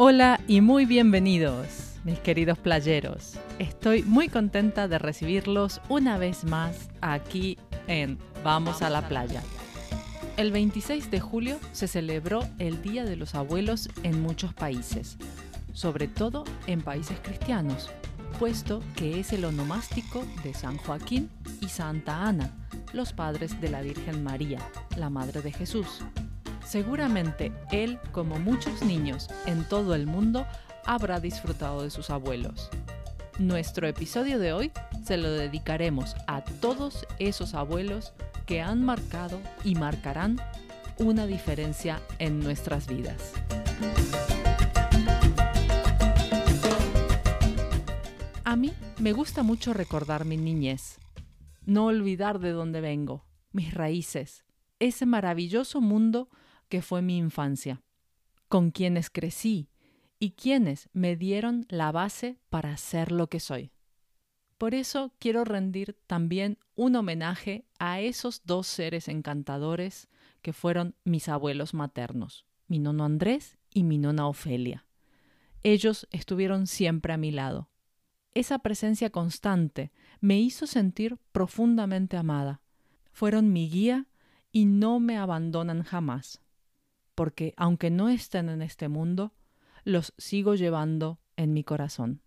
Hola y muy bienvenidos, mis queridos playeros. Estoy muy contenta de recibirlos una vez más aquí en Vamos a la playa. El 26 de julio se celebró el Día de los Abuelos en muchos países, sobre todo en países cristianos, puesto que es el onomástico de San Joaquín y Santa Ana, los padres de la Virgen María, la Madre de Jesús. Seguramente él, como muchos niños en todo el mundo, habrá disfrutado de sus abuelos. Nuestro episodio de hoy se lo dedicaremos a todos esos abuelos que han marcado y marcarán una diferencia en nuestras vidas. A mí me gusta mucho recordar mi niñez, no olvidar de dónde vengo, mis raíces, ese maravilloso mundo que fue mi infancia, con quienes crecí y quienes me dieron la base para ser lo que soy. Por eso quiero rendir también un homenaje a esos dos seres encantadores que fueron mis abuelos maternos, mi nono Andrés y mi nona Ofelia. Ellos estuvieron siempre a mi lado. Esa presencia constante me hizo sentir profundamente amada. Fueron mi guía y no me abandonan jamás porque aunque no estén en este mundo, los sigo llevando en mi corazón.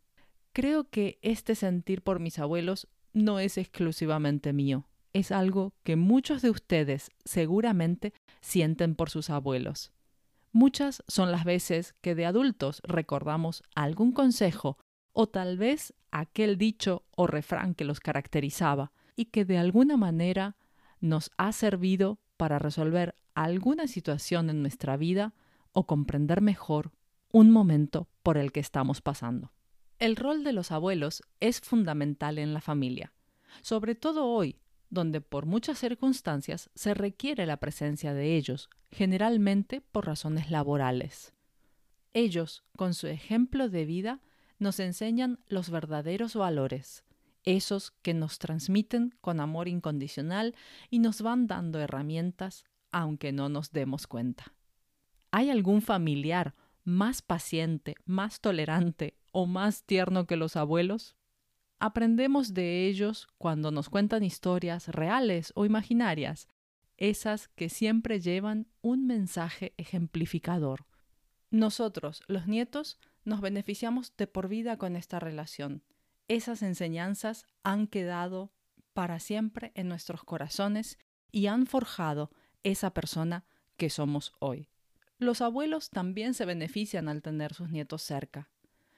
Creo que este sentir por mis abuelos no es exclusivamente mío, es algo que muchos de ustedes seguramente sienten por sus abuelos. Muchas son las veces que de adultos recordamos algún consejo o tal vez aquel dicho o refrán que los caracterizaba y que de alguna manera nos ha servido para resolver alguna situación en nuestra vida o comprender mejor un momento por el que estamos pasando. El rol de los abuelos es fundamental en la familia, sobre todo hoy, donde por muchas circunstancias se requiere la presencia de ellos, generalmente por razones laborales. Ellos, con su ejemplo de vida, nos enseñan los verdaderos valores, esos que nos transmiten con amor incondicional y nos van dando herramientas aunque no nos demos cuenta. ¿Hay algún familiar más paciente, más tolerante o más tierno que los abuelos? Aprendemos de ellos cuando nos cuentan historias reales o imaginarias, esas que siempre llevan un mensaje ejemplificador. Nosotros, los nietos, nos beneficiamos de por vida con esta relación. Esas enseñanzas han quedado para siempre en nuestros corazones y han forjado esa persona que somos hoy. Los abuelos también se benefician al tener sus nietos cerca.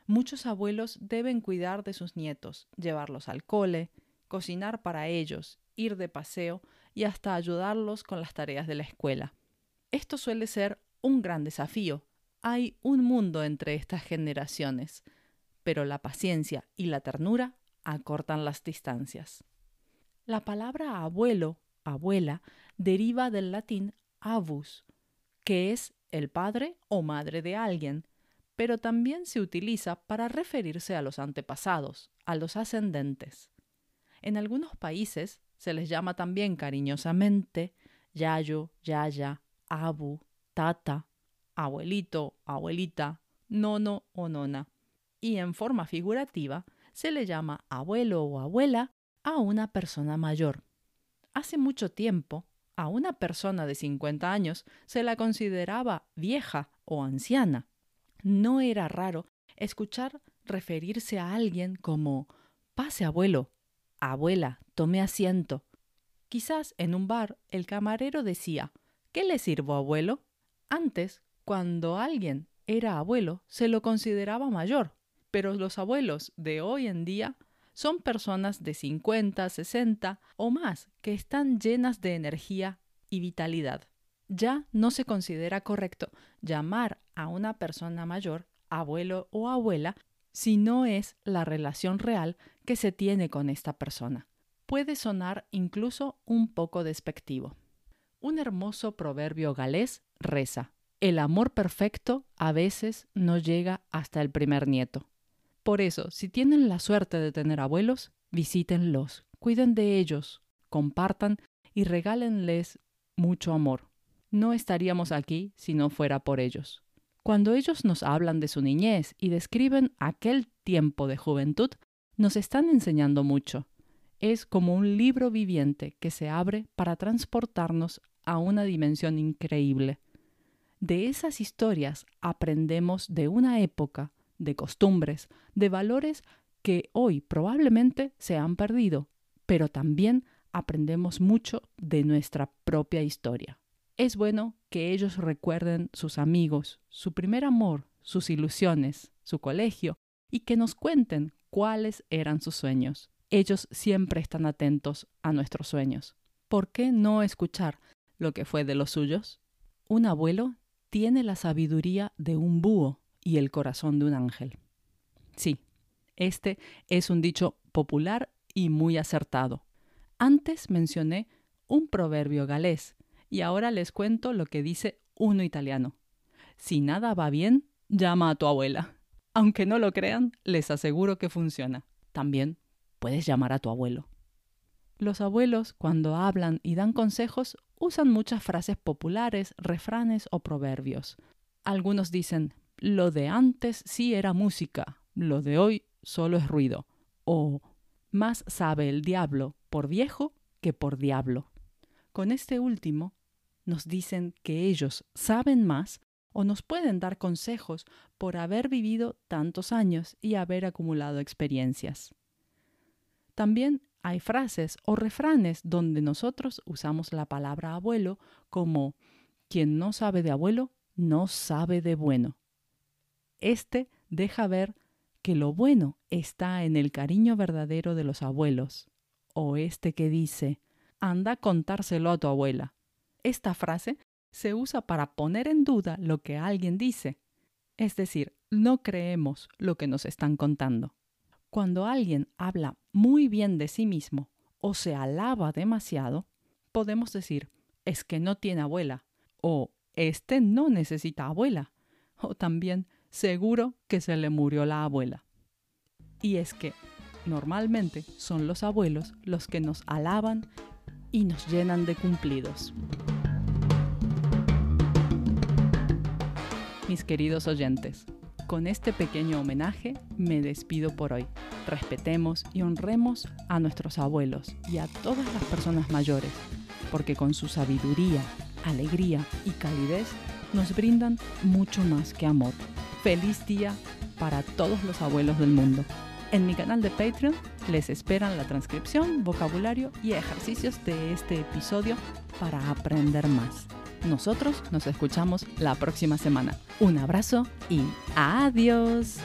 Muchos abuelos deben cuidar de sus nietos, llevarlos al cole, cocinar para ellos, ir de paseo y hasta ayudarlos con las tareas de la escuela. Esto suele ser un gran desafío. Hay un mundo entre estas generaciones, pero la paciencia y la ternura acortan las distancias. La palabra abuelo, abuela, deriva del latín avus, que es el padre o madre de alguien, pero también se utiliza para referirse a los antepasados, a los ascendentes. En algunos países se les llama también cariñosamente yayo, yaya, abu, tata, abuelito, abuelita, nono o nona. Y en forma figurativa se le llama abuelo o abuela a una persona mayor. Hace mucho tiempo, a una persona de 50 años se la consideraba vieja o anciana. No era raro escuchar referirse a alguien como pase abuelo, abuela, tome asiento. Quizás en un bar el camarero decía ¿Qué le sirvo, abuelo? Antes, cuando alguien era abuelo, se lo consideraba mayor, pero los abuelos de hoy en día son personas de 50, 60 o más que están llenas de energía y vitalidad. Ya no se considera correcto llamar a una persona mayor abuelo o abuela si no es la relación real que se tiene con esta persona. Puede sonar incluso un poco despectivo. Un hermoso proverbio galés reza, el amor perfecto a veces no llega hasta el primer nieto. Por eso, si tienen la suerte de tener abuelos, visítenlos, cuiden de ellos, compartan y regálenles mucho amor. No estaríamos aquí si no fuera por ellos. Cuando ellos nos hablan de su niñez y describen aquel tiempo de juventud, nos están enseñando mucho. Es como un libro viviente que se abre para transportarnos a una dimensión increíble. De esas historias aprendemos de una época, de costumbres, de valores que hoy probablemente se han perdido, pero también aprendemos mucho de nuestra propia historia. Es bueno que ellos recuerden sus amigos, su primer amor, sus ilusiones, su colegio, y que nos cuenten cuáles eran sus sueños. Ellos siempre están atentos a nuestros sueños. ¿Por qué no escuchar lo que fue de los suyos? Un abuelo tiene la sabiduría de un búho y el corazón de un ángel. Sí, este es un dicho popular y muy acertado. Antes mencioné un proverbio galés y ahora les cuento lo que dice uno italiano. Si nada va bien, llama a tu abuela. Aunque no lo crean, les aseguro que funciona. También puedes llamar a tu abuelo. Los abuelos, cuando hablan y dan consejos, usan muchas frases populares, refranes o proverbios. Algunos dicen, lo de antes sí era música, lo de hoy solo es ruido. O, más sabe el diablo por viejo que por diablo. Con este último nos dicen que ellos saben más o nos pueden dar consejos por haber vivido tantos años y haber acumulado experiencias. También hay frases o refranes donde nosotros usamos la palabra abuelo como quien no sabe de abuelo no sabe de bueno. Este deja ver que lo bueno está en el cariño verdadero de los abuelos, o este que dice, anda a contárselo a tu abuela, esta frase se usa para poner en duda lo que alguien dice. Es decir, no creemos lo que nos están contando. Cuando alguien habla muy bien de sí mismo o se alaba demasiado, podemos decir, es que no tiene abuela, o este no necesita abuela, o también seguro que se le murió la abuela. Y es que normalmente son los abuelos los que nos alaban y nos llenan de cumplidos. Mis queridos oyentes, con este pequeño homenaje me despido por hoy. Respetemos y honremos a nuestros abuelos y a todas las personas mayores, porque con su sabiduría, alegría y calidez nos brindan mucho más que amor. Feliz día para todos los abuelos del mundo. En mi canal de Patreon les esperan la transcripción, vocabulario y ejercicios de este episodio para aprender más. Nosotros nos escuchamos la próxima semana. Un abrazo y adiós.